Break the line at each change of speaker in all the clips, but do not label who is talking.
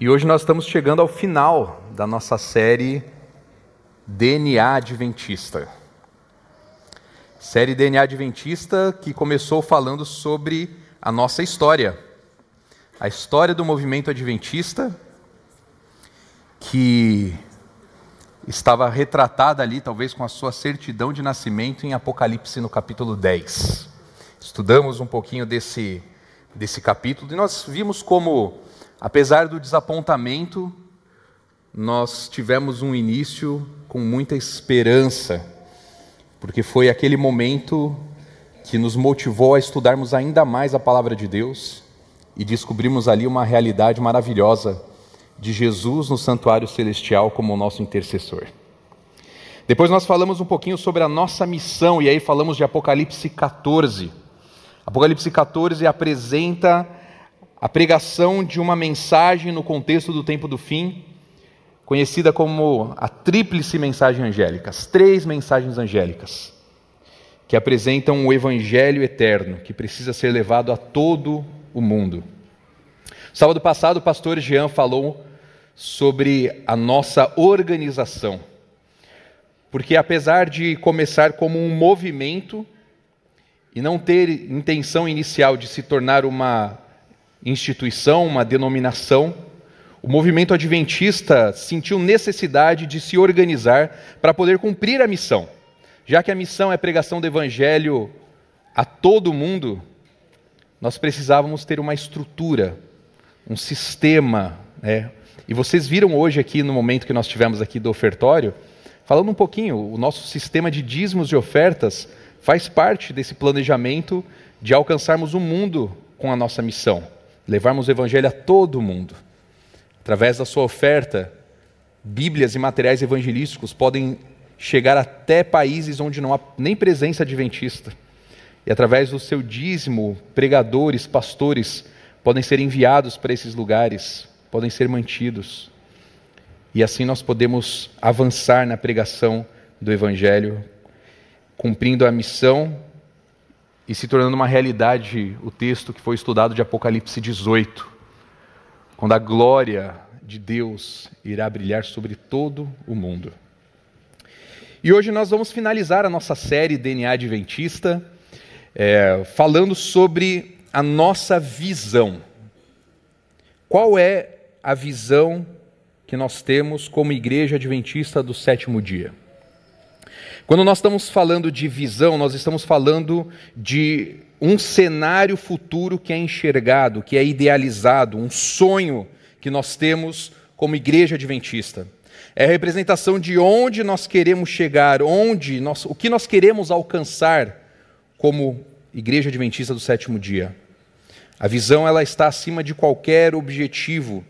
E hoje nós estamos chegando ao final da nossa série DNA Adventista. Série DNA Adventista que começou falando sobre a nossa história. A história do movimento adventista que estava retratada ali, talvez com a sua certidão de nascimento, em Apocalipse no capítulo 10. Estudamos um pouquinho desse, desse capítulo e nós vimos como Apesar do desapontamento, nós tivemos um início com muita esperança, porque foi aquele momento que nos motivou a estudarmos ainda mais a palavra de Deus e descobrimos ali uma realidade maravilhosa de Jesus no santuário celestial como nosso intercessor. Depois nós falamos um pouquinho sobre a nossa missão e aí falamos de Apocalipse 14. Apocalipse 14 apresenta a pregação de uma mensagem no contexto do tempo do fim, conhecida como a tríplice mensagem angélica, as três mensagens angélicas, que apresentam o evangelho eterno, que precisa ser levado a todo o mundo. Sábado passado, o pastor Jean falou sobre a nossa organização, porque apesar de começar como um movimento e não ter intenção inicial de se tornar uma instituição, uma denominação, o movimento adventista sentiu necessidade de se organizar para poder cumprir a missão. Já que a missão é a pregação do evangelho a todo mundo, nós precisávamos ter uma estrutura, um sistema. Né? E vocês viram hoje aqui, no momento que nós tivemos aqui do ofertório, falando um pouquinho, o nosso sistema de dízimos e ofertas faz parte desse planejamento de alcançarmos o mundo com a nossa missão levarmos o Evangelho a todo mundo. Através da sua oferta, Bíblias e materiais evangelísticos podem chegar até países onde não há nem presença adventista. E através do seu dízimo, pregadores, pastores podem ser enviados para esses lugares, podem ser mantidos. E assim nós podemos avançar na pregação do Evangelho, cumprindo a missão e se tornando uma realidade o texto que foi estudado de Apocalipse 18, quando a glória de Deus irá brilhar sobre todo o mundo. E hoje nós vamos finalizar a nossa série DNA Adventista, é, falando sobre a nossa visão. Qual é a visão que nós temos como Igreja Adventista do sétimo dia? Quando nós estamos falando de visão, nós estamos falando de um cenário futuro que é enxergado, que é idealizado, um sonho que nós temos como igreja adventista. É a representação de onde nós queremos chegar, onde nós, o que nós queremos alcançar como igreja adventista do sétimo dia. A visão ela está acima de qualquer objetivo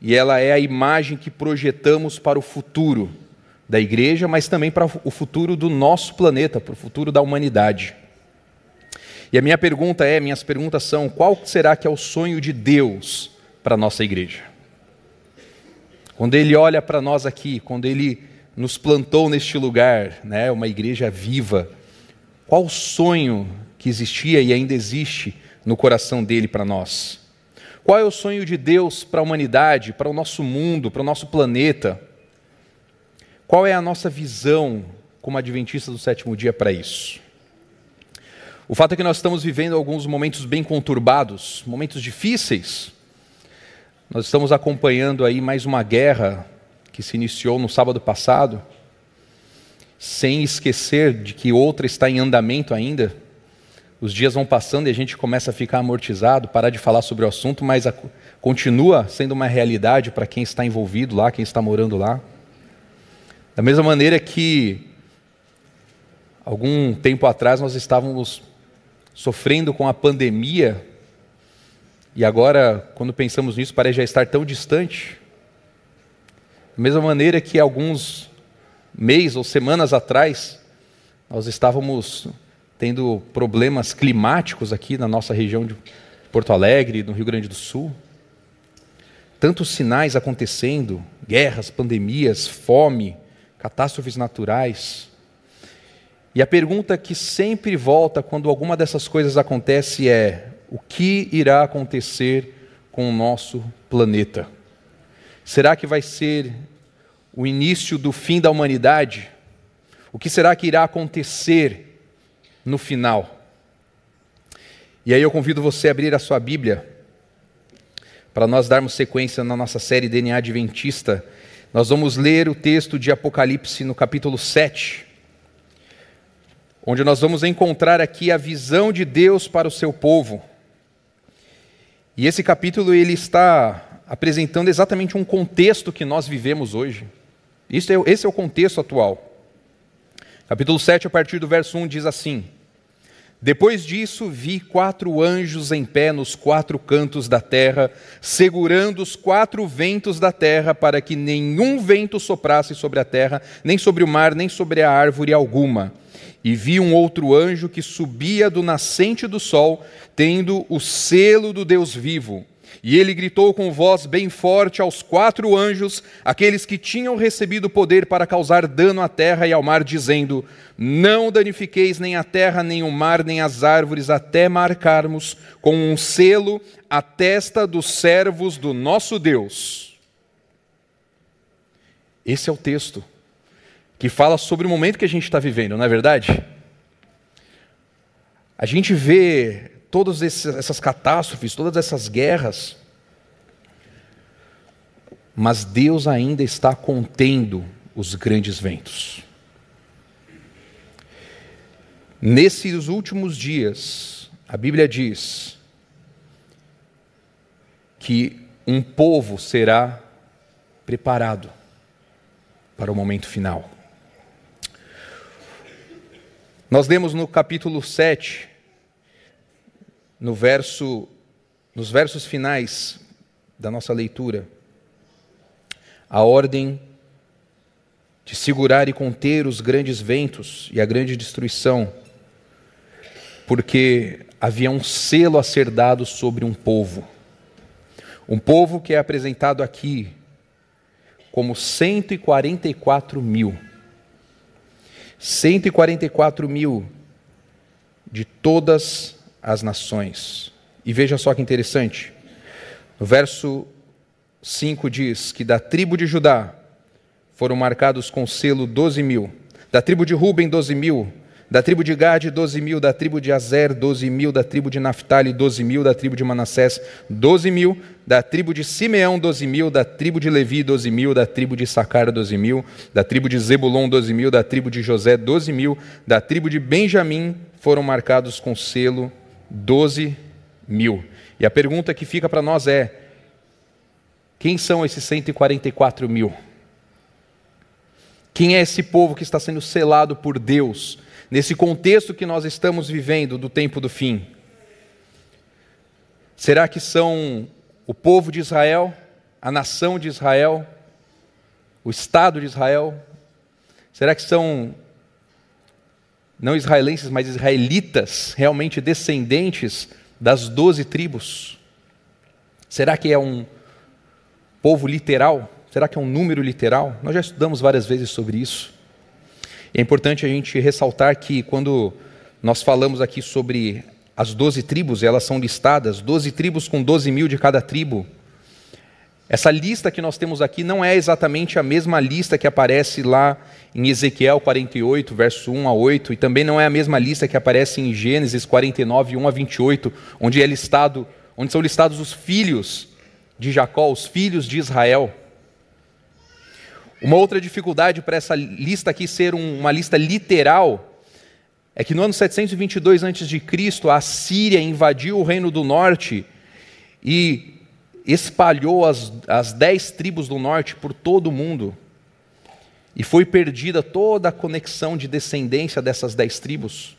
e ela é a imagem que projetamos para o futuro da igreja, mas também para o futuro do nosso planeta, para o futuro da humanidade. E a minha pergunta é, minhas perguntas são: qual será que é o sonho de Deus para a nossa igreja? Quando ele olha para nós aqui, quando ele nos plantou neste lugar, né, uma igreja viva, qual o sonho que existia e ainda existe no coração dele para nós? Qual é o sonho de Deus para a humanidade, para o nosso mundo, para o nosso planeta? Qual é a nossa visão como adventista do sétimo dia para isso? O fato é que nós estamos vivendo alguns momentos bem conturbados, momentos difíceis. Nós estamos acompanhando aí mais uma guerra que se iniciou no sábado passado, sem esquecer de que outra está em andamento ainda. Os dias vão passando e a gente começa a ficar amortizado, parar de falar sobre o assunto, mas a, continua sendo uma realidade para quem está envolvido lá, quem está morando lá. Da mesma maneira que algum tempo atrás nós estávamos sofrendo com a pandemia e agora, quando pensamos nisso, parece já estar tão distante. Da mesma maneira que alguns meses ou semanas atrás nós estávamos tendo problemas climáticos aqui na nossa região de Porto Alegre, no Rio Grande do Sul. Tantos sinais acontecendo, guerras, pandemias, fome, catástrofes naturais. E a pergunta que sempre volta quando alguma dessas coisas acontece é: o que irá acontecer com o nosso planeta? Será que vai ser o início do fim da humanidade? O que será que irá acontecer no final? E aí eu convido você a abrir a sua Bíblia para nós darmos sequência na nossa série DNA Adventista. Nós vamos ler o texto de Apocalipse no capítulo 7, onde nós vamos encontrar aqui a visão de Deus para o seu povo. E esse capítulo ele está apresentando exatamente um contexto que nós vivemos hoje. Isso é, esse é o contexto atual. Capítulo 7, a partir do verso 1, diz assim: Depois disso, vi quatro anjos em pé nos quatro cantos da terra, segurando os quatro ventos da terra, para que nenhum vento soprasse sobre a terra, nem sobre o mar, nem sobre a árvore alguma. E vi um outro anjo que subia do nascente do sol, tendo o selo do Deus vivo. E ele gritou com voz bem forte aos quatro anjos, aqueles que tinham recebido poder para causar dano à terra e ao mar, dizendo: Não danifiqueis nem a terra, nem o mar, nem as árvores, até marcarmos com um selo a testa dos servos do nosso Deus. Esse é o texto que fala sobre o momento que a gente está vivendo, não é verdade? A gente vê todas essas catástrofes, todas essas guerras, mas Deus ainda está contendo os grandes ventos. Nesses últimos dias, a Bíblia diz que um povo será preparado para o momento final. Nós lemos no capítulo 7 no verso, nos versos finais da nossa leitura, a ordem de segurar e conter os grandes ventos e a grande destruição, porque havia um selo a ser dado sobre um povo. Um povo que é apresentado aqui como 144 mil. 144 mil de todas as nações. E veja só que interessante. No verso 5 diz que da tribo de Judá foram marcados com selo 12 mil, da tribo de Ruben, 12 mil, da tribo de Gade, 12 mil, da tribo de Azer, 12 mil, da tribo de Naphtali, 12 mil, da tribo de Manassés, 12 mil, da tribo de Simeão, 12 mil, da tribo de Levi, 12 mil, da tribo de Sacar, 12 mil, da tribo de Zebulon, 12 mil, da tribo de José, 12 mil, da tribo de Benjamim foram marcados com selo 12 mil. E a pergunta que fica para nós é: quem são esses 144 mil? Quem é esse povo que está sendo selado por Deus, nesse contexto que nós estamos vivendo do tempo do fim? Será que são o povo de Israel, a nação de Israel, o Estado de Israel? Será que são não israelenses, mas israelitas, realmente descendentes das doze tribos? Será que é um povo literal? Será que é um número literal? Nós já estudamos várias vezes sobre isso. É importante a gente ressaltar que quando nós falamos aqui sobre as doze tribos, elas são listadas, doze tribos com doze mil de cada tribo. Essa lista que nós temos aqui não é exatamente a mesma lista que aparece lá em Ezequiel 48, verso 1 a 8, e também não é a mesma lista que aparece em Gênesis 49, 1 a 28, onde é listado, onde são listados os filhos de Jacó, os filhos de Israel. Uma outra dificuldade para essa lista aqui ser um, uma lista literal é que no ano 722 a.C., a Síria invadiu o reino do norte e espalhou as, as dez tribos do norte por todo o mundo. E foi perdida toda a conexão de descendência dessas dez tribos.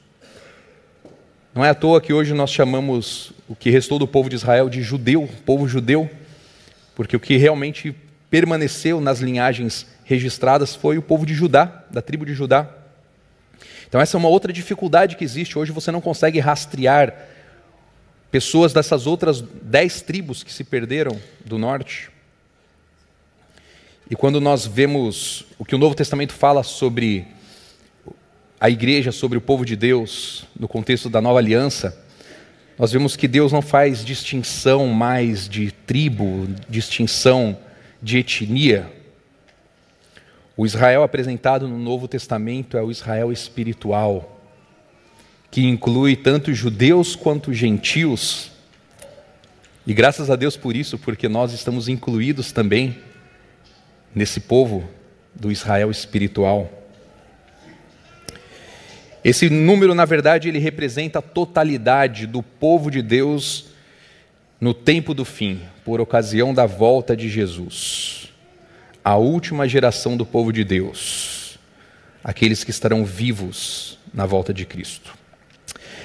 Não é à toa que hoje nós chamamos o que restou do povo de Israel de judeu, povo judeu, porque o que realmente permaneceu nas linhagens registradas foi o povo de Judá, da tribo de Judá. Então, essa é uma outra dificuldade que existe. Hoje você não consegue rastrear pessoas dessas outras dez tribos que se perderam do norte. E quando nós vemos o que o Novo Testamento fala sobre a igreja, sobre o povo de Deus, no contexto da nova aliança, nós vemos que Deus não faz distinção mais de tribo, distinção de etnia. O Israel apresentado no Novo Testamento é o Israel espiritual, que inclui tanto judeus quanto gentios. E graças a Deus por isso, porque nós estamos incluídos também nesse povo do Israel espiritual. Esse número, na verdade, ele representa a totalidade do povo de Deus no tempo do fim, por ocasião da volta de Jesus. A última geração do povo de Deus, aqueles que estarão vivos na volta de Cristo.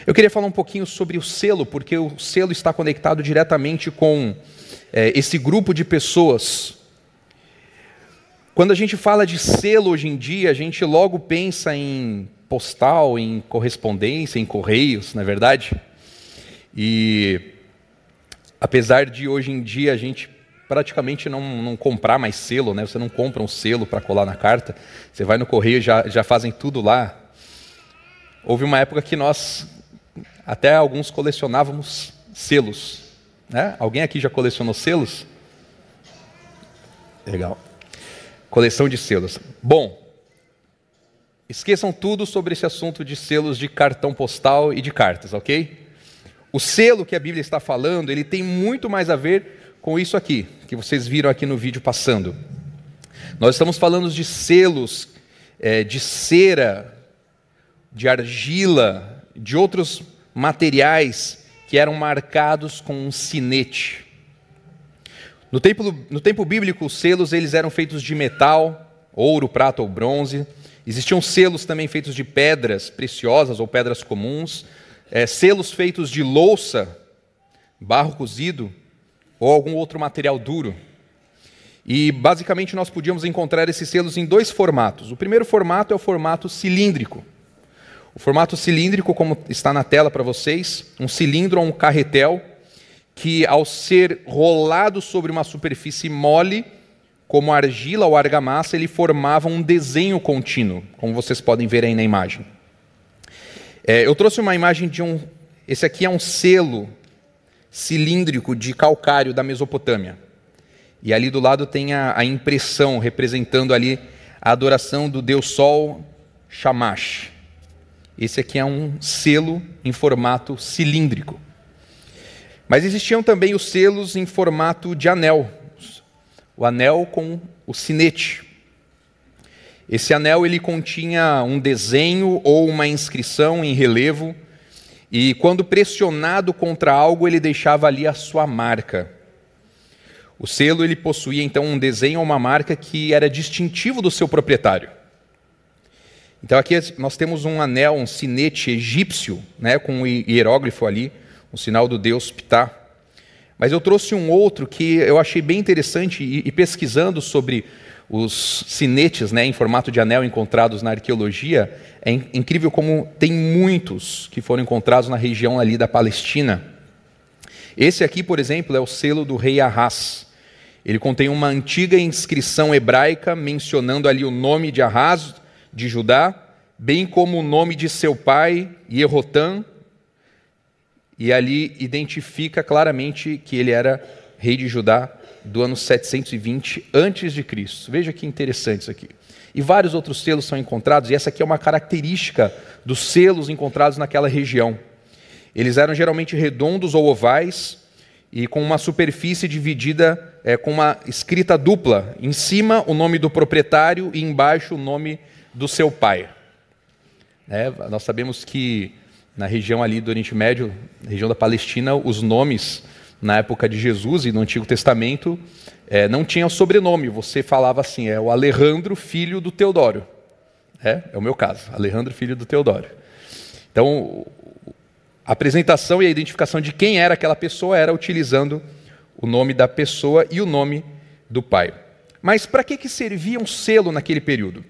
Eu queria falar um pouquinho sobre o selo, porque o selo está conectado diretamente com é, esse grupo de pessoas. Quando a gente fala de selo hoje em dia, a gente logo pensa em postal, em correspondência, em correios, não é verdade? E apesar de hoje em dia a gente praticamente não, não comprar mais selo, né? Você não compra um selo para colar na carta, você vai no correio já já fazem tudo lá. Houve uma época que nós até alguns colecionávamos selos, né? Alguém aqui já colecionou selos? Legal. Coleção de selos. Bom, Esqueçam tudo sobre esse assunto de selos de cartão postal e de cartas, ok? O selo que a Bíblia está falando, ele tem muito mais a ver com isso aqui, que vocês viram aqui no vídeo passando. Nós estamos falando de selos é, de cera, de argila, de outros materiais que eram marcados com um sinete. No tempo, no tempo bíblico, os selos eles eram feitos de metal, ouro, prata ou bronze. Existiam selos também feitos de pedras preciosas ou pedras comuns, é, selos feitos de louça, barro cozido ou algum outro material duro. E basicamente nós podíamos encontrar esses selos em dois formatos. O primeiro formato é o formato cilíndrico. O formato cilíndrico, como está na tela para vocês, um cilindro ou um carretel que, ao ser rolado sobre uma superfície mole, como argila ou argamassa, ele formava um desenho contínuo, como vocês podem ver aí na imagem. É, eu trouxe uma imagem de um. Esse aqui é um selo cilíndrico de calcário da Mesopotâmia. E ali do lado tem a, a impressão representando ali a adoração do deus Sol Shamash. Esse aqui é um selo em formato cilíndrico. Mas existiam também os selos em formato de anel, o anel com o sinete. Esse anel ele continha um desenho ou uma inscrição em relevo, e quando pressionado contra algo, ele deixava ali a sua marca. O selo ele possuía então um desenho ou uma marca que era distintivo do seu proprietário. Então aqui nós temos um anel, um sinete egípcio, né, com um hieróglifo ali, um sinal do deus Ptah. Mas eu trouxe um outro que eu achei bem interessante e, e pesquisando sobre os sinetes né, em formato de anel encontrados na arqueologia, é incrível como tem muitos que foram encontrados na região ali da Palestina. Esse aqui, por exemplo, é o selo do rei Arras. Ele contém uma antiga inscrição hebraica mencionando ali o nome de Arras, de Judá, bem como o nome de seu pai, Yehotam, e ali identifica claramente que ele era rei de Judá do ano 720 antes de Cristo. Veja que interessante isso aqui. E vários outros selos são encontrados, e essa aqui é uma característica dos selos encontrados naquela região. Eles eram geralmente redondos ou ovais e com uma superfície dividida é, com uma escrita dupla. Em cima, o nome do proprietário e embaixo, o nome do seu pai. É, nós sabemos que na região ali do Oriente Médio, região da Palestina, os nomes na época de Jesus e no Antigo Testamento é, não tinham sobrenome. Você falava assim, é o Alejandro, filho do Teodoro. É, é o meu caso, Alejandro, filho do Teodoro. Então, a apresentação e a identificação de quem era aquela pessoa era utilizando o nome da pessoa e o nome do pai. Mas para que, que servia um selo naquele período?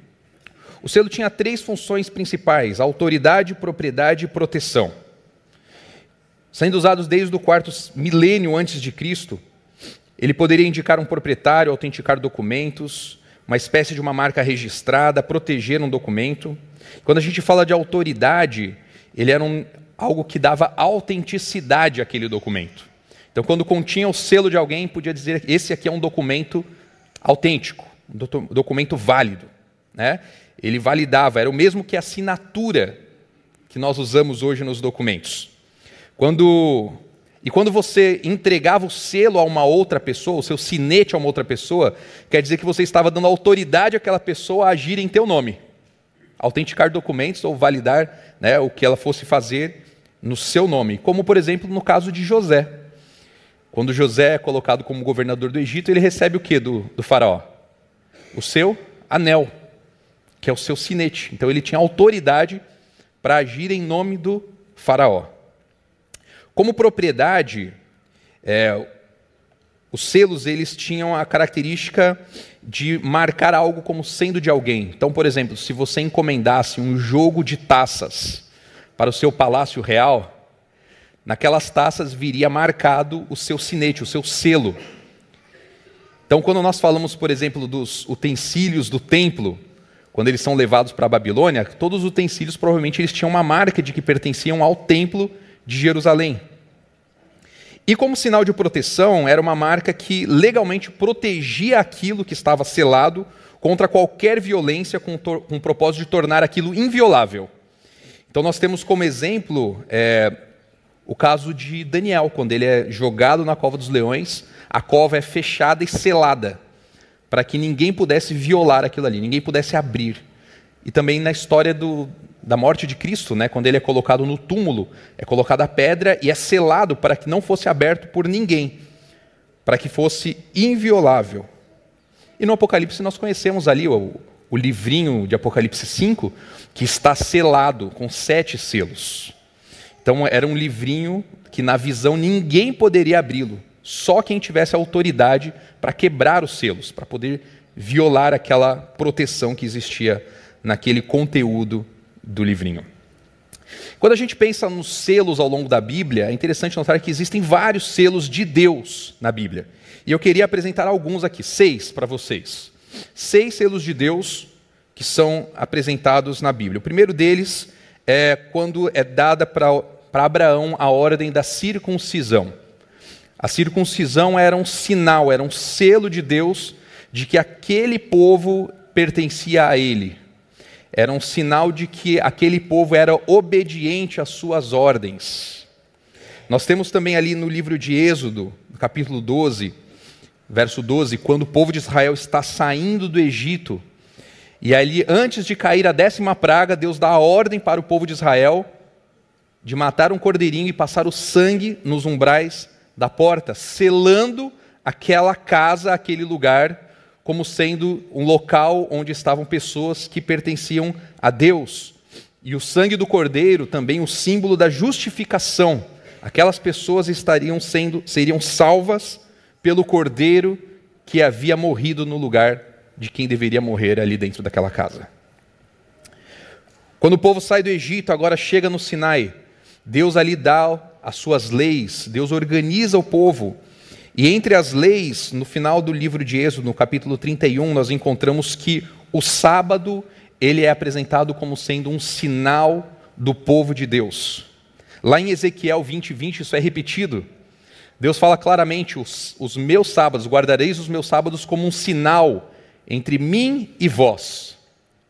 O selo tinha três funções principais: autoridade, propriedade e proteção. Sendo usados desde o quarto milênio antes de Cristo, ele poderia indicar um proprietário, autenticar documentos, uma espécie de uma marca registrada, proteger um documento. Quando a gente fala de autoridade, ele era um, algo que dava autenticidade àquele documento. Então, quando continha o selo de alguém, podia dizer: esse aqui é um documento autêntico, um documento válido. Né? Ele validava, era o mesmo que a assinatura que nós usamos hoje nos documentos. Quando e quando você entregava o selo a uma outra pessoa, o seu sinete a uma outra pessoa, quer dizer que você estava dando autoridade àquela pessoa a agir em teu nome. Autenticar documentos ou validar né, o que ela fosse fazer no seu nome. Como, por exemplo, no caso de José. Quando José é colocado como governador do Egito, ele recebe o que do, do faraó? O seu anel, que é o seu sinete. Então ele tinha autoridade para agir em nome do faraó. Como propriedade, é, os selos eles tinham a característica de marcar algo como sendo de alguém. Então, por exemplo, se você encomendasse um jogo de taças para o seu palácio real, naquelas taças viria marcado o seu sinete, o seu selo. Então, quando nós falamos, por exemplo, dos utensílios do templo, quando eles são levados para a Babilônia, todos os utensílios provavelmente eles tinham uma marca de que pertenciam ao templo de Jerusalém. E como sinal de proteção, era uma marca que legalmente protegia aquilo que estava selado contra qualquer violência com, com o propósito de tornar aquilo inviolável. Então nós temos como exemplo é, o caso de Daniel, quando ele é jogado na cova dos leões, a cova é fechada e selada, para que ninguém pudesse violar aquilo ali, ninguém pudesse abrir. E também na história do, da morte de Cristo, né, quando ele é colocado no túmulo, é colocada a pedra e é selado para que não fosse aberto por ninguém, para que fosse inviolável. E no Apocalipse nós conhecemos ali o, o livrinho de Apocalipse 5, que está selado com sete selos. Então era um livrinho que na visão ninguém poderia abri-lo, só quem tivesse autoridade para quebrar os selos, para poder violar aquela proteção que existia naquele conteúdo do livrinho. Quando a gente pensa nos selos ao longo da Bíblia, é interessante notar que existem vários selos de Deus na Bíblia. E eu queria apresentar alguns aqui, seis para vocês. Seis selos de Deus que são apresentados na Bíblia. O primeiro deles é quando é dada para Abraão a ordem da circuncisão. A circuncisão era um sinal, era um selo de Deus de que aquele povo pertencia a ele era um sinal de que aquele povo era obediente às suas ordens. Nós temos também ali no livro de Êxodo, no capítulo 12, verso 12, quando o povo de Israel está saindo do Egito, e ali, antes de cair a décima praga, Deus dá a ordem para o povo de Israel de matar um cordeirinho e passar o sangue nos umbrais da porta, selando aquela casa, aquele lugar, como sendo um local onde estavam pessoas que pertenciam a Deus. E o sangue do cordeiro também o símbolo da justificação. Aquelas pessoas estariam sendo seriam salvas pelo cordeiro que havia morrido no lugar de quem deveria morrer ali dentro daquela casa. Quando o povo sai do Egito, agora chega no Sinai, Deus ali dá as suas leis, Deus organiza o povo e entre as leis, no final do livro de Êxodo, no capítulo 31, nós encontramos que o sábado ele é apresentado como sendo um sinal do povo de Deus. Lá em Ezequiel 20, 20, isso é repetido. Deus fala claramente: os, os meus sábados, guardareis os meus sábados como um sinal entre mim e vós.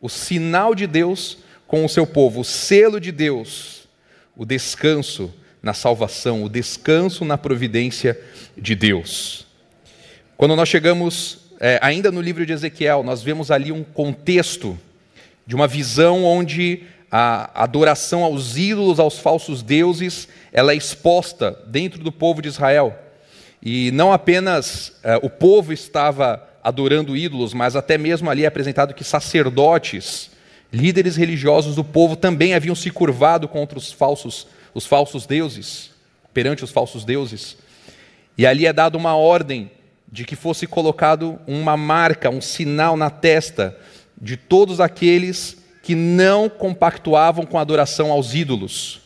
O sinal de Deus com o seu povo, o selo de Deus, o descanso na salvação, o descanso na providência de Deus. Quando nós chegamos é, ainda no livro de Ezequiel, nós vemos ali um contexto de uma visão onde a adoração aos ídolos, aos falsos deuses, ela é exposta dentro do povo de Israel. E não apenas é, o povo estava adorando ídolos, mas até mesmo ali é apresentado que sacerdotes, líderes religiosos do povo também haviam se curvado contra os falsos os falsos deuses, perante os falsos deuses. E ali é dada uma ordem de que fosse colocado uma marca, um sinal na testa de todos aqueles que não compactuavam com a adoração aos ídolos.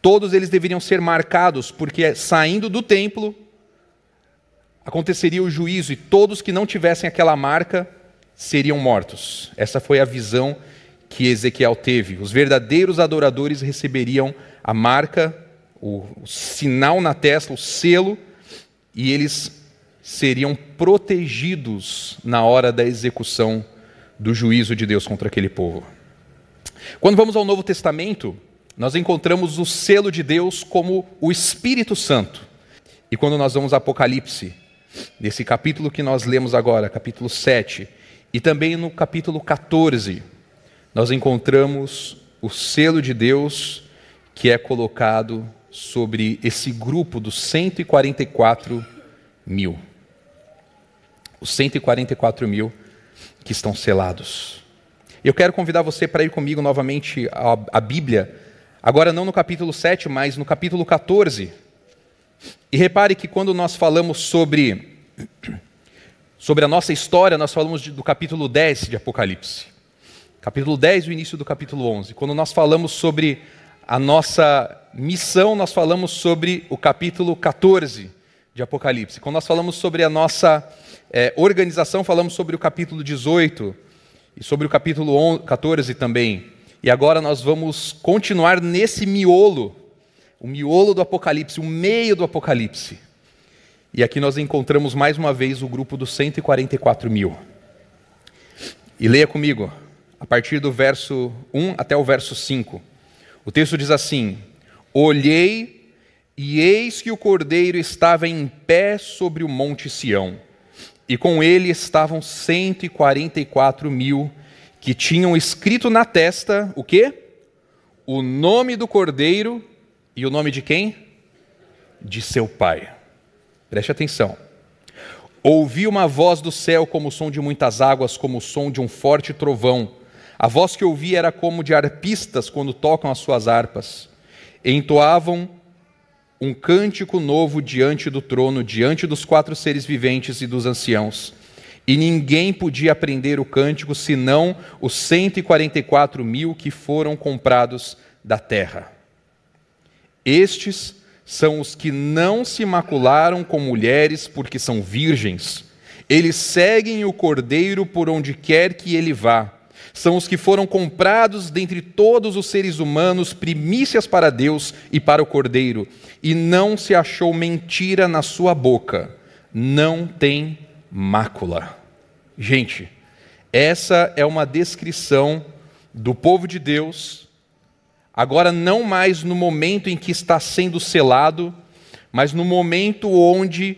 Todos eles deveriam ser marcados, porque saindo do templo aconteceria o juízo e todos que não tivessem aquela marca seriam mortos. Essa foi a visão que Ezequiel teve. Os verdadeiros adoradores receberiam a marca, o, o sinal na testa, o selo, e eles seriam protegidos na hora da execução do juízo de Deus contra aquele povo. Quando vamos ao Novo Testamento, nós encontramos o selo de Deus como o Espírito Santo. E quando nós vamos a Apocalipse, nesse capítulo que nós lemos agora, capítulo 7, e também no capítulo 14, nós encontramos o selo de Deus que é colocado sobre esse grupo dos 144 mil. Os 144 mil que estão selados. Eu quero convidar você para ir comigo novamente à, Bíblia, agora não no capítulo 7, mas no capítulo 14. E repare que quando nós falamos sobre, sobre a nossa história, nós falamos do capítulo 10 de Apocalipse. Capítulo 10 e o início do capítulo 11. Quando nós falamos sobre a nossa missão, nós falamos sobre o capítulo 14 de Apocalipse. Quando nós falamos sobre a nossa é, organização, falamos sobre o capítulo 18 e sobre o capítulo 14 também. E agora nós vamos continuar nesse miolo, o miolo do Apocalipse, o meio do Apocalipse. E aqui nós encontramos mais uma vez o grupo dos 144 mil. E leia comigo, a partir do verso 1 até o verso 5. O texto diz assim: Olhei e eis que o cordeiro estava em pé sobre o monte Sião, e com ele estavam 144 mil que tinham escrito na testa o quê? O nome do cordeiro e o nome de quem? De seu pai. Preste atenção. Ouvi uma voz do céu como o som de muitas águas, como o som de um forte trovão a voz que ouvi era como de arpistas quando tocam as suas harpas. Entoavam um cântico novo diante do trono, diante dos quatro seres viventes e dos anciãos. E ninguém podia aprender o cântico senão os 144 mil que foram comprados da terra. Estes são os que não se macularam com mulheres porque são virgens. Eles seguem o cordeiro por onde quer que ele vá são os que foram comprados dentre todos os seres humanos, primícias para Deus e para o Cordeiro, e não se achou mentira na sua boca, não tem mácula. Gente, essa é uma descrição do povo de Deus, agora não mais no momento em que está sendo selado, mas no momento onde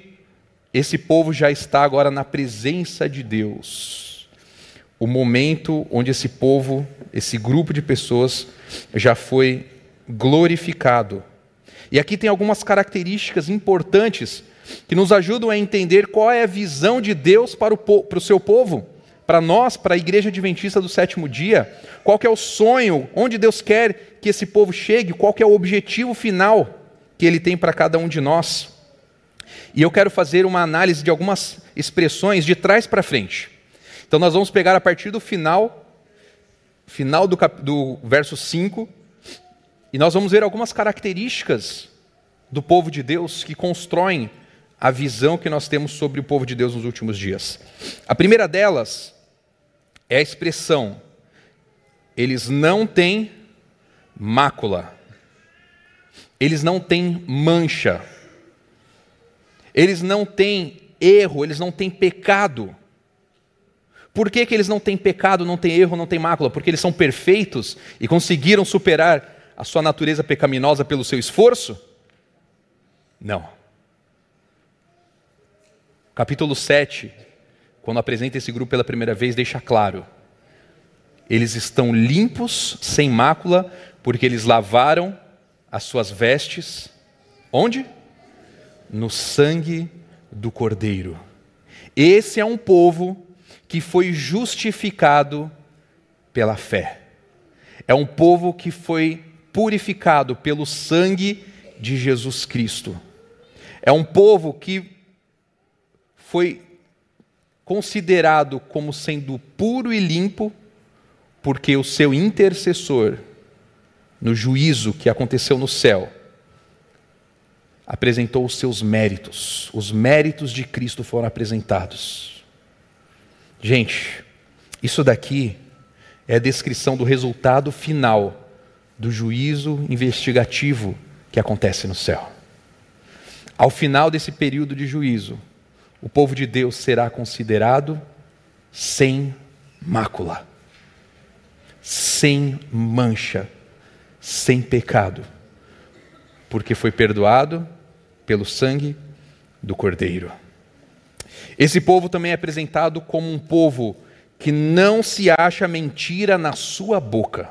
esse povo já está agora na presença de Deus o momento onde esse povo, esse grupo de pessoas, já foi glorificado. E aqui tem algumas características importantes que nos ajudam a entender qual é a visão de Deus para o, para o seu povo, para nós, para a igreja adventista do sétimo dia, qual é o sonho, onde Deus quer que esse povo chegue, qual é o objetivo final que Ele tem para cada um de nós. E eu quero fazer uma análise de algumas expressões de trás para frente. Então nós vamos pegar a partir do final, final do, cap, do verso 5, e nós vamos ver algumas características do povo de Deus que constroem a visão que nós temos sobre o povo de Deus nos últimos dias. A primeira delas é a expressão: eles não têm mácula, eles não têm mancha, eles não têm erro, eles não têm pecado. Por que, que eles não têm pecado, não têm erro, não têm mácula? Porque eles são perfeitos e conseguiram superar a sua natureza pecaminosa pelo seu esforço? Não. Capítulo 7, quando apresenta esse grupo pela primeira vez, deixa claro: eles estão limpos, sem mácula, porque eles lavaram as suas vestes. Onde? No sangue do Cordeiro. Esse é um povo que foi justificado pela fé. É um povo que foi purificado pelo sangue de Jesus Cristo. É um povo que foi considerado como sendo puro e limpo, porque o seu intercessor, no juízo que aconteceu no céu, apresentou os seus méritos. Os méritos de Cristo foram apresentados. Gente, isso daqui é a descrição do resultado final do juízo investigativo que acontece no céu. Ao final desse período de juízo, o povo de Deus será considerado sem mácula, sem mancha, sem pecado, porque foi perdoado pelo sangue do Cordeiro. Esse povo também é apresentado como um povo que não se acha mentira na sua boca.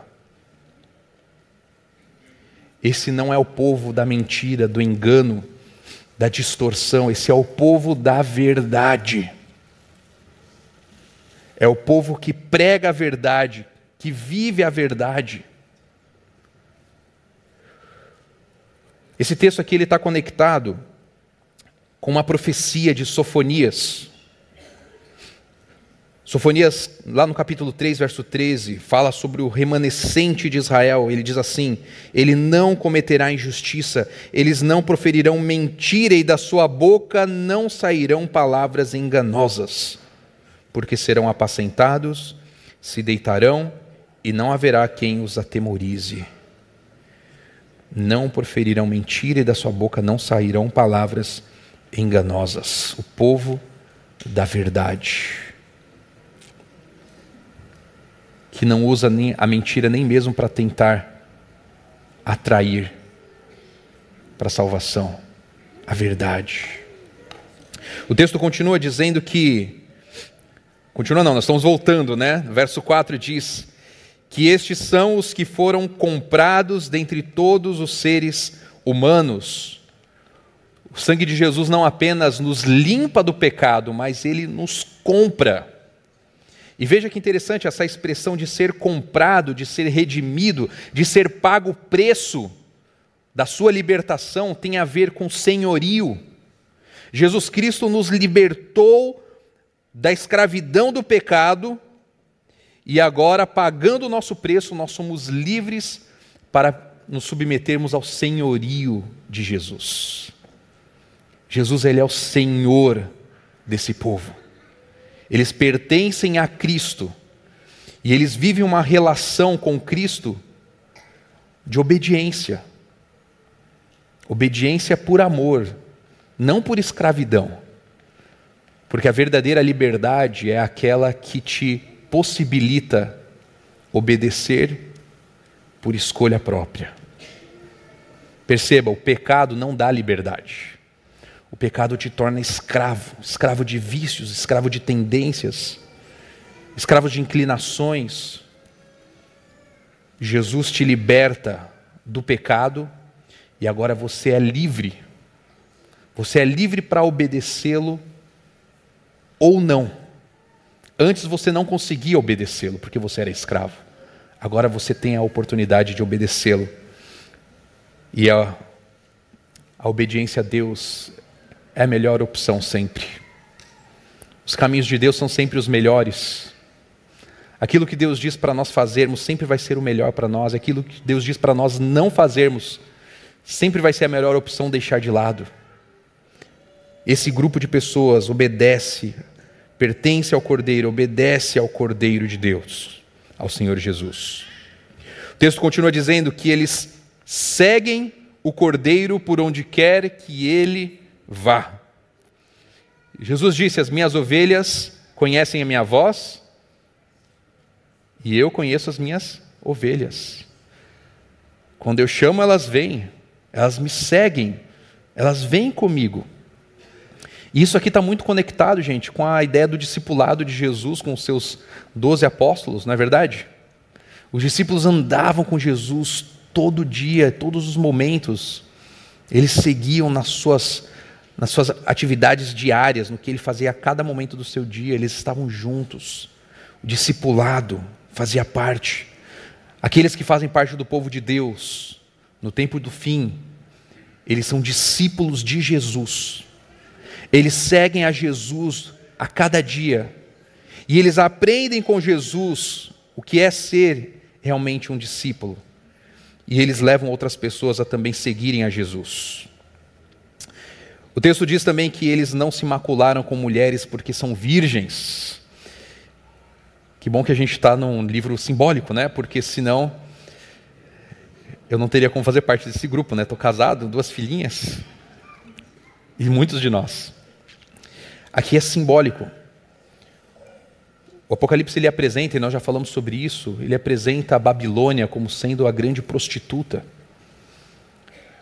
Esse não é o povo da mentira, do engano, da distorção, esse é o povo da verdade. É o povo que prega a verdade, que vive a verdade. Esse texto aqui ele está conectado com uma profecia de Sofonias. Sofonias, lá no capítulo 3, verso 13, fala sobre o remanescente de Israel. Ele diz assim: Ele não cometerá injustiça, eles não proferirão mentira, e da sua boca não sairão palavras enganosas, porque serão apacentados, se deitarão, e não haverá quem os atemorize. Não proferirão mentira, e da sua boca não sairão palavras enganosas o povo da verdade, que não usa nem a mentira nem mesmo para tentar atrair para a salvação, a verdade. O texto continua dizendo que continua não, nós estamos voltando, né? Verso 4 diz que estes são os que foram comprados dentre todos os seres humanos o sangue de Jesus não apenas nos limpa do pecado, mas ele nos compra. E veja que interessante essa expressão de ser comprado, de ser redimido, de ser pago o preço da sua libertação tem a ver com senhorio. Jesus Cristo nos libertou da escravidão do pecado e agora, pagando o nosso preço, nós somos livres para nos submetermos ao senhorio de Jesus. Jesus ele é o Senhor desse povo. Eles pertencem a Cristo e eles vivem uma relação com Cristo de obediência. Obediência por amor, não por escravidão. Porque a verdadeira liberdade é aquela que te possibilita obedecer por escolha própria. Perceba, o pecado não dá liberdade. O pecado te torna escravo, escravo de vícios, escravo de tendências, escravo de inclinações. Jesus te liberta do pecado e agora você é livre. Você é livre para obedecê-lo ou não. Antes você não conseguia obedecê-lo porque você era escravo. Agora você tem a oportunidade de obedecê-lo. E a, a obediência a Deus é a melhor opção sempre. Os caminhos de Deus são sempre os melhores. Aquilo que Deus diz para nós fazermos sempre vai ser o melhor para nós. Aquilo que Deus diz para nós não fazermos sempre vai ser a melhor opção deixar de lado. Esse grupo de pessoas obedece, pertence ao Cordeiro, obedece ao Cordeiro de Deus, ao Senhor Jesus. O texto continua dizendo que eles seguem o Cordeiro por onde quer que ele vá. Jesus disse: As minhas ovelhas conhecem a minha voz e eu conheço as minhas ovelhas. Quando eu chamo, elas vêm, elas me seguem, elas vêm comigo. E isso aqui está muito conectado, gente, com a ideia do discipulado de Jesus com os seus doze apóstolos, não é verdade? Os discípulos andavam com Jesus todo dia, todos os momentos. Eles seguiam nas suas nas suas atividades diárias, no que ele fazia a cada momento do seu dia, eles estavam juntos. O discipulado fazia parte. Aqueles que fazem parte do povo de Deus, no tempo do fim, eles são discípulos de Jesus. Eles seguem a Jesus a cada dia. E eles aprendem com Jesus o que é ser realmente um discípulo. E eles levam outras pessoas a também seguirem a Jesus. O texto diz também que eles não se macularam com mulheres porque são virgens. Que bom que a gente está num livro simbólico, né? Porque senão eu não teria como fazer parte desse grupo, né? Estou casado, duas filhinhas e muitos de nós. Aqui é simbólico. O Apocalipse ele apresenta, e nós já falamos sobre isso, ele apresenta a Babilônia como sendo a grande prostituta.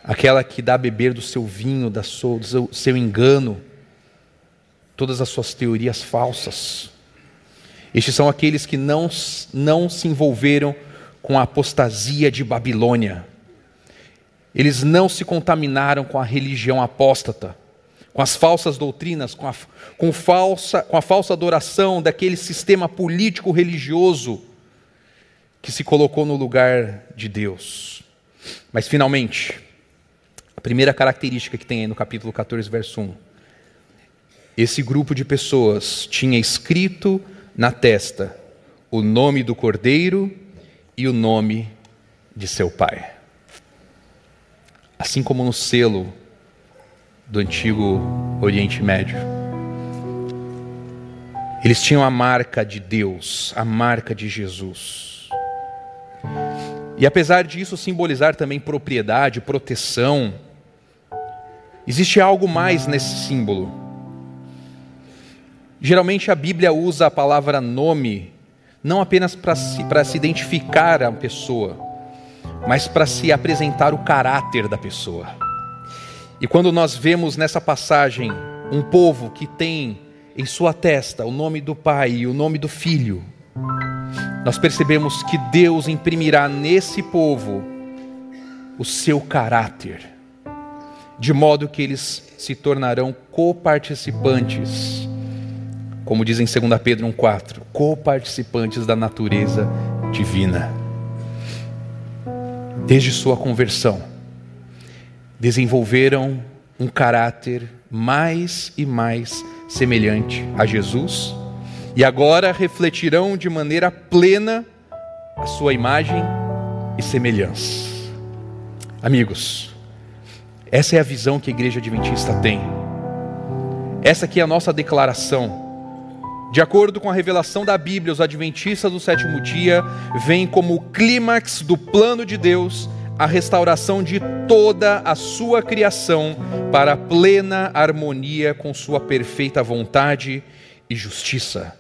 Aquela que dá a beber do seu vinho, do seu, seu engano, todas as suas teorias falsas. Estes são aqueles que não, não se envolveram com a apostasia de Babilônia. Eles não se contaminaram com a religião apóstata, com as falsas doutrinas, com a, com falsa, com a falsa adoração daquele sistema político religioso que se colocou no lugar de Deus. Mas, finalmente, a primeira característica que tem aí no capítulo 14, verso 1. Esse grupo de pessoas tinha escrito na testa o nome do cordeiro e o nome de seu pai. Assim como no selo do antigo Oriente Médio. Eles tinham a marca de Deus, a marca de Jesus. E apesar disso simbolizar também propriedade, proteção, existe algo mais nesse símbolo. Geralmente a Bíblia usa a palavra nome não apenas para se, se identificar a pessoa, mas para se apresentar o caráter da pessoa. E quando nós vemos nessa passagem um povo que tem em sua testa o nome do Pai e o nome do Filho, nós percebemos que Deus imprimirá nesse povo o seu caráter, de modo que eles se tornarão coparticipantes como diz em 2 Pedro 1,4, co-participantes da natureza divina. Desde sua conversão, desenvolveram um caráter mais e mais semelhante a Jesus e agora refletirão de maneira plena a sua imagem e semelhança. Amigos, essa é a visão que a igreja adventista tem. Essa aqui é a nossa declaração de acordo com a revelação da Bíblia, os adventistas do sétimo dia veem como clímax do plano de Deus a restauração de toda a sua criação para plena harmonia com sua perfeita vontade e justiça.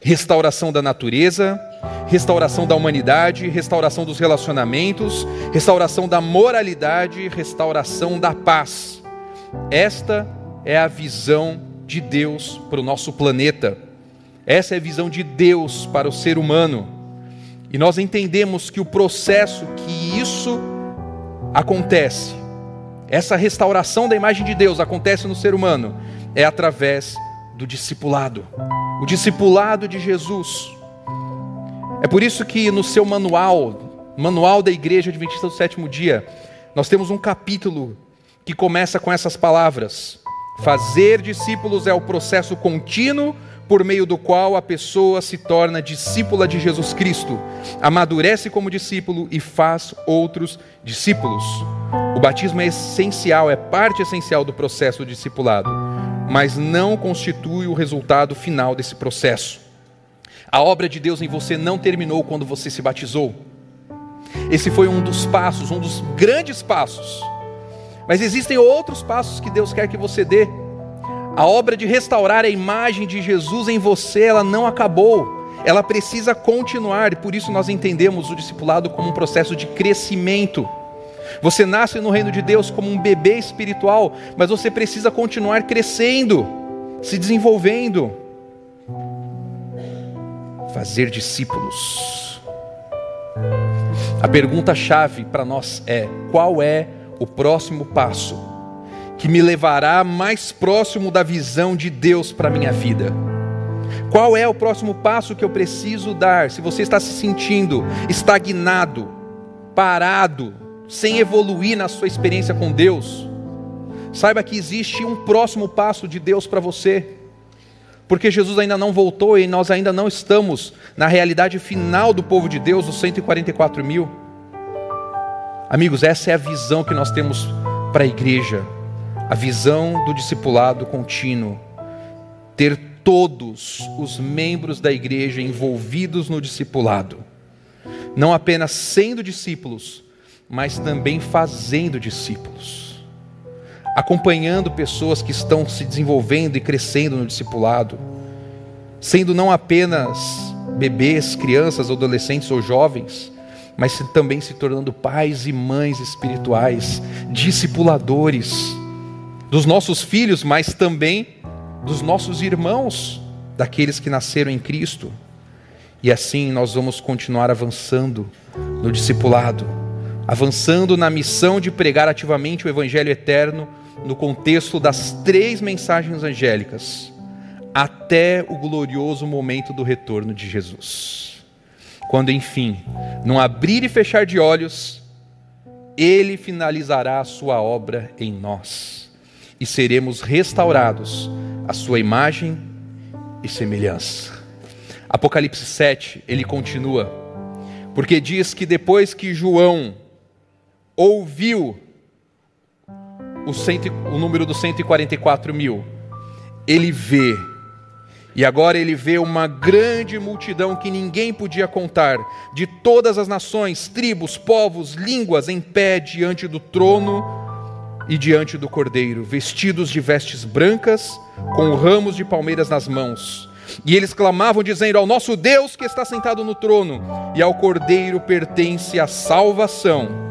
Restauração da natureza, restauração da humanidade, restauração dos relacionamentos, restauração da moralidade, restauração da paz. Esta é a visão de Deus para o nosso planeta. Essa é a visão de Deus para o ser humano. E nós entendemos que o processo que isso acontece, essa restauração da imagem de Deus acontece no ser humano, é através do discipulado. O discipulado de Jesus. É por isso que no seu manual, manual da Igreja Adventista do Sétimo Dia, nós temos um capítulo que começa com essas palavras: Fazer discípulos é o processo contínuo por meio do qual a pessoa se torna discípula de Jesus Cristo, amadurece como discípulo e faz outros discípulos. O batismo é essencial, é parte essencial do processo discipulado, mas não constitui o resultado final desse processo. A obra de Deus em você não terminou quando você se batizou. Esse foi um dos passos, um dos grandes passos. Mas existem outros passos que Deus quer que você dê a obra de restaurar a imagem de Jesus em você, ela não acabou. Ela precisa continuar e por isso nós entendemos o discipulado como um processo de crescimento. Você nasce no reino de Deus como um bebê espiritual, mas você precisa continuar crescendo, se desenvolvendo. Fazer discípulos. A pergunta-chave para nós é: qual é o próximo passo que me levará mais próximo da visão de Deus para minha vida? Qual é o próximo passo que eu preciso dar? Se você está se sentindo estagnado, parado, sem evoluir na sua experiência com Deus, saiba que existe um próximo passo de Deus para você. Porque Jesus ainda não voltou e nós ainda não estamos na realidade final do povo de Deus, os 144 mil. Amigos, essa é a visão que nós temos para a igreja a visão do discipulado contínuo, ter todos os membros da igreja envolvidos no discipulado, não apenas sendo discípulos, mas também fazendo discípulos. Acompanhando pessoas que estão se desenvolvendo e crescendo no discipulado, sendo não apenas bebês, crianças, adolescentes ou jovens, mas também se tornando pais e mães espirituais, discipuladores dos nossos filhos, mas também dos nossos irmãos, daqueles que nasceram em Cristo. E assim nós vamos continuar avançando no discipulado, avançando na missão de pregar ativamente o Evangelho eterno no contexto das três mensagens angélicas, até o glorioso momento do retorno de Jesus. Quando, enfim, num abrir e fechar de olhos, Ele finalizará a sua obra em nós e seremos restaurados à sua imagem e semelhança. Apocalipse 7, ele continua, porque diz que depois que João ouviu o, cento, o número dos 144 mil, ele vê, e agora ele vê uma grande multidão que ninguém podia contar, de todas as nações, tribos, povos, línguas, em pé diante do trono e diante do cordeiro, vestidos de vestes brancas, com ramos de palmeiras nas mãos. E eles clamavam, dizendo: Ao nosso Deus que está sentado no trono, e ao Cordeiro pertence a salvação.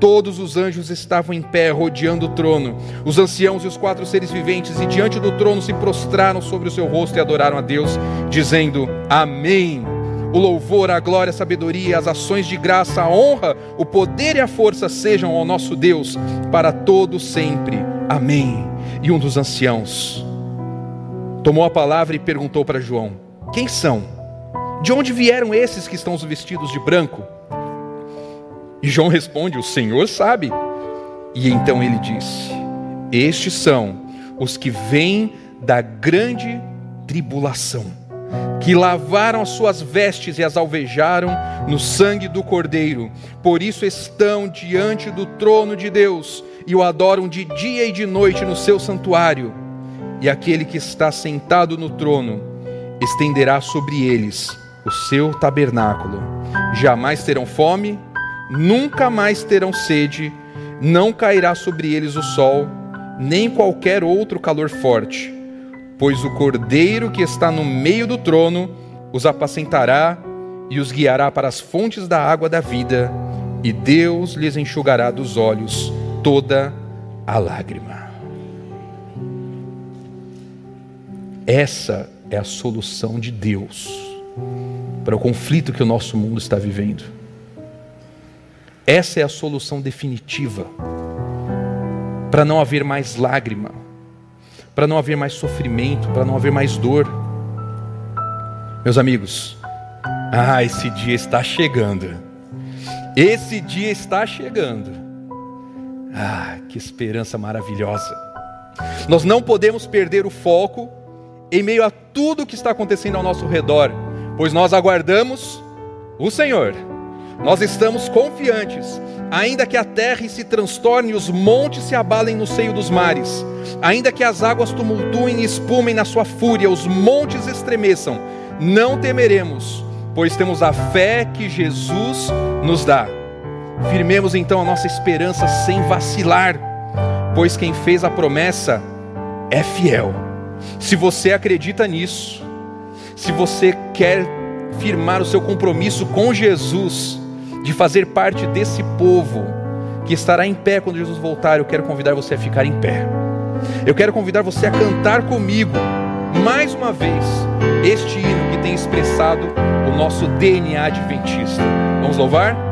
Todos os anjos estavam em pé, rodeando o trono. Os anciãos e os quatro seres viventes, e diante do trono se prostraram sobre o seu rosto e adoraram a Deus, dizendo: Amém. O louvor, a glória, a sabedoria, as ações de graça, a honra, o poder e a força sejam ao nosso Deus para todo sempre. Amém. E um dos anciãos, tomou a palavra e perguntou para João: Quem são? De onde vieram esses que estão vestidos de branco? E João responde: O Senhor sabe. E então ele disse: Estes são os que vêm da grande tribulação, que lavaram as suas vestes e as alvejaram no sangue do Cordeiro. Por isso estão diante do trono de Deus e o adoram de dia e de noite no seu santuário e aquele que está sentado no trono estenderá sobre eles o seu tabernáculo. Jamais terão fome, nunca mais terão sede, não cairá sobre eles o sol, nem qualquer outro calor forte, pois o cordeiro que está no meio do trono os apacentará e os guiará para as fontes da água da vida, e Deus lhes enxugará dos olhos toda a lágrima. Essa é a solução de Deus para o conflito que o nosso mundo está vivendo. Essa é a solução definitiva para não haver mais lágrima, para não haver mais sofrimento, para não haver mais dor. Meus amigos, ah, esse dia está chegando. Esse dia está chegando. Ah, que esperança maravilhosa. Nós não podemos perder o foco em meio a tudo que está acontecendo ao nosso redor, pois nós aguardamos o Senhor. Nós estamos confiantes, ainda que a terra se transtorne e os montes se abalem no seio dos mares, ainda que as águas tumultuem e espumem na sua fúria, os montes estremeçam, não temeremos, pois temos a fé que Jesus nos dá. Firmemos então a nossa esperança sem vacilar, pois quem fez a promessa é fiel. Se você acredita nisso, se você quer firmar o seu compromisso com Jesus, de fazer parte desse povo que estará em pé quando Jesus voltar, eu quero convidar você a ficar em pé. Eu quero convidar você a cantar comigo, mais uma vez, este hino que tem expressado o nosso DNA adventista. Vamos louvar?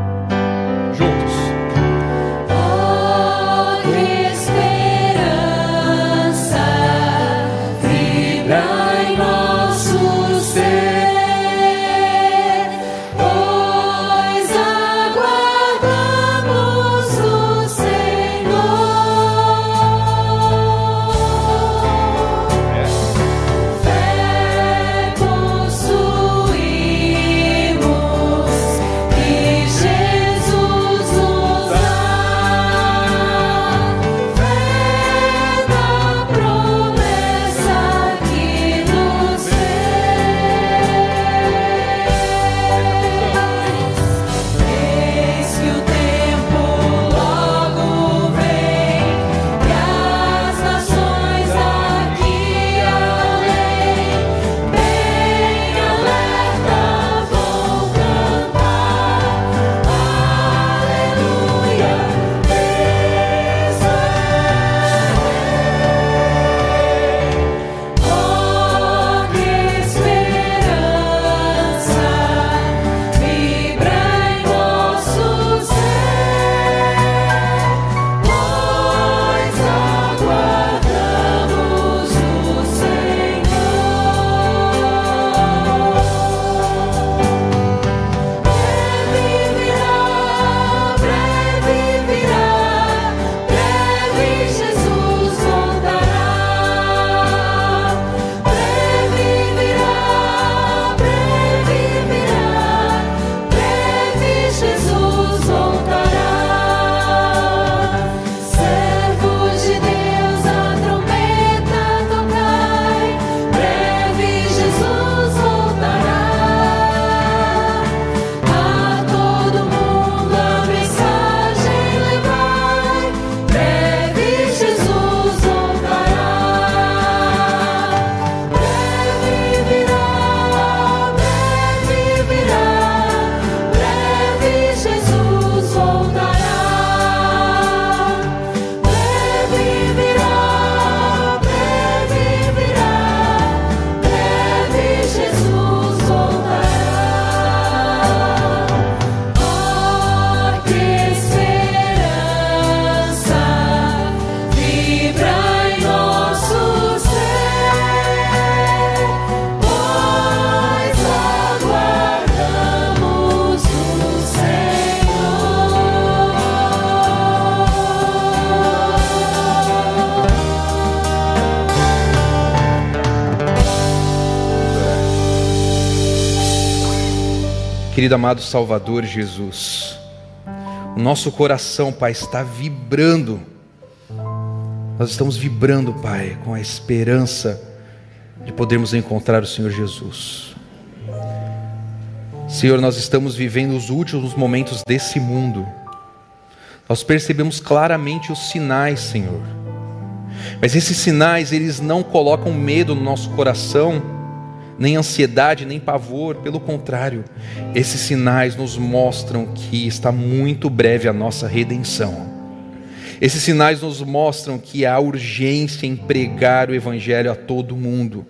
Querido amado Salvador Jesus, o nosso coração, Pai, está vibrando. Nós estamos vibrando, Pai, com a esperança de podermos encontrar o Senhor Jesus. Senhor, nós estamos vivendo os últimos momentos desse mundo. Nós percebemos claramente os sinais, Senhor. Mas esses sinais, eles não colocam medo no nosso coração, nem ansiedade, nem pavor, pelo contrário, esses sinais nos mostram que está muito breve a nossa redenção. Esses sinais nos mostram que há urgência em pregar o Evangelho a todo mundo.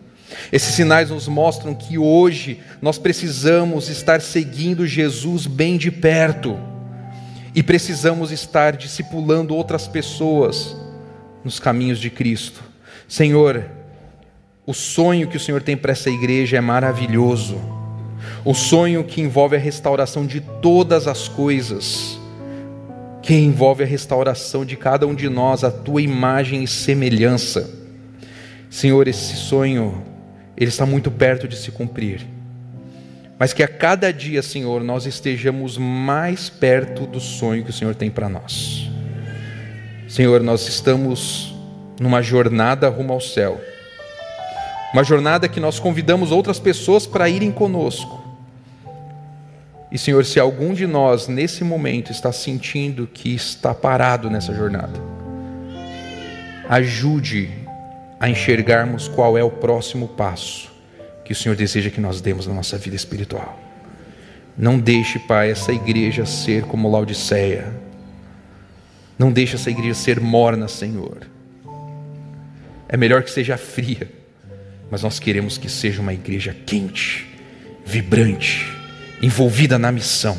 Esses sinais nos mostram que hoje nós precisamos estar seguindo Jesus bem de perto e precisamos estar discipulando outras pessoas nos caminhos de Cristo. Senhor, o sonho que o Senhor tem para essa igreja é maravilhoso. O sonho que envolve a restauração de todas as coisas, que envolve a restauração de cada um de nós, a tua imagem e semelhança. Senhor, esse sonho, ele está muito perto de se cumprir. Mas que a cada dia, Senhor, nós estejamos mais perto do sonho que o Senhor tem para nós. Senhor, nós estamos numa jornada rumo ao céu. Uma jornada que nós convidamos outras pessoas para irem conosco. E Senhor, se algum de nós nesse momento está sentindo que está parado nessa jornada, ajude a enxergarmos qual é o próximo passo que o Senhor deseja que nós demos na nossa vida espiritual. Não deixe, Pai, essa igreja ser como Laodiceia não deixe essa igreja ser morna, Senhor. É melhor que seja fria, mas nós queremos que seja uma igreja quente, vibrante, envolvida na missão,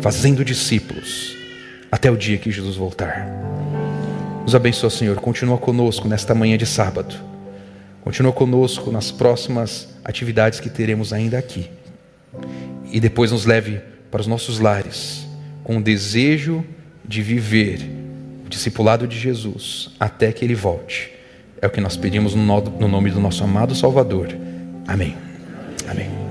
fazendo discípulos até o dia que Jesus voltar. Nos abençoa, Senhor. Continua conosco nesta manhã de sábado. Continua conosco nas próximas atividades que teremos ainda aqui. E depois nos leve para os nossos lares com o desejo de viver o discipulado de Jesus até que ele volte. É o que nós pedimos no nome do nosso amado Salvador. Amém. Amém.